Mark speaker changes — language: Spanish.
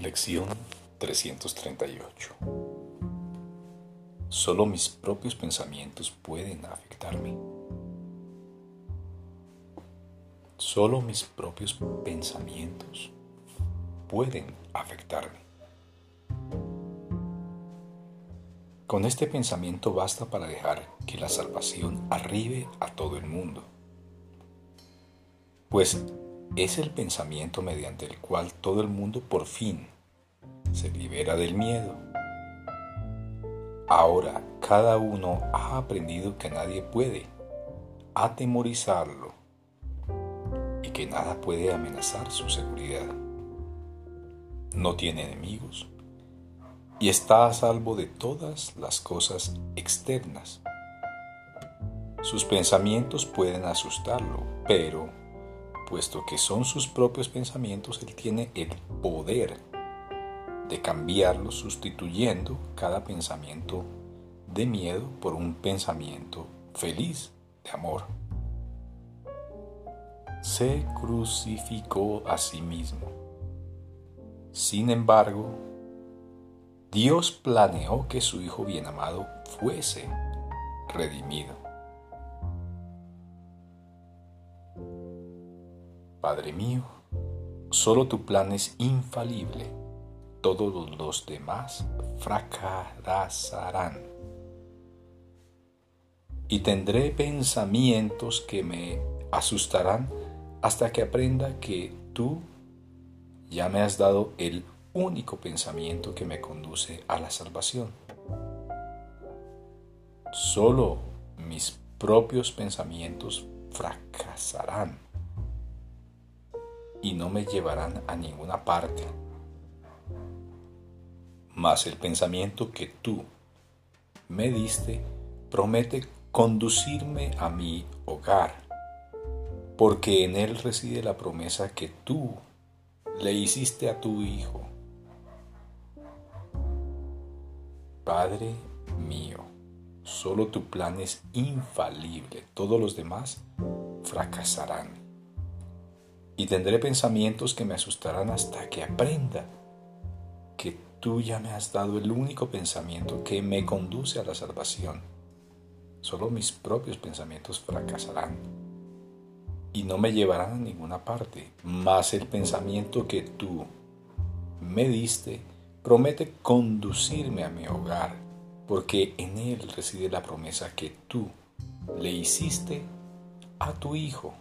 Speaker 1: Lección 338 Solo mis propios pensamientos pueden afectarme. Solo mis propios pensamientos pueden afectarme. Con este pensamiento basta para dejar que la salvación arribe a todo el mundo. Pues es el pensamiento mediante el cual todo el mundo por fin se libera del miedo. Ahora cada uno ha aprendido que nadie puede atemorizarlo y que nada puede amenazar su seguridad. No tiene enemigos y está a salvo de todas las cosas externas. Sus pensamientos pueden asustarlo, pero puesto que son sus propios pensamientos, Él tiene el poder de cambiarlos sustituyendo cada pensamiento de miedo por un pensamiento feliz de amor. Se crucificó a sí mismo. Sin embargo, Dios planeó que su Hijo bien amado fuese redimido. Padre mío, solo tu plan es infalible. Todos los demás fracasarán. Y tendré pensamientos que me asustarán hasta que aprenda que tú ya me has dado el único pensamiento que me conduce a la salvación. Solo mis propios pensamientos fracasarán y no me llevarán a ninguna parte. Mas el pensamiento que tú me diste promete conducirme a mi hogar, porque en él reside la promesa que tú le hiciste a tu Hijo. Padre mío, solo tu plan es infalible, todos los demás fracasarán y tendré pensamientos que me asustarán hasta que aprenda que tú ya me has dado el único pensamiento que me conduce a la salvación. Solo mis propios pensamientos fracasarán y no me llevarán a ninguna parte, mas el pensamiento que tú me diste promete conducirme a mi hogar, porque en él reside la promesa que tú le hiciste a tu Hijo.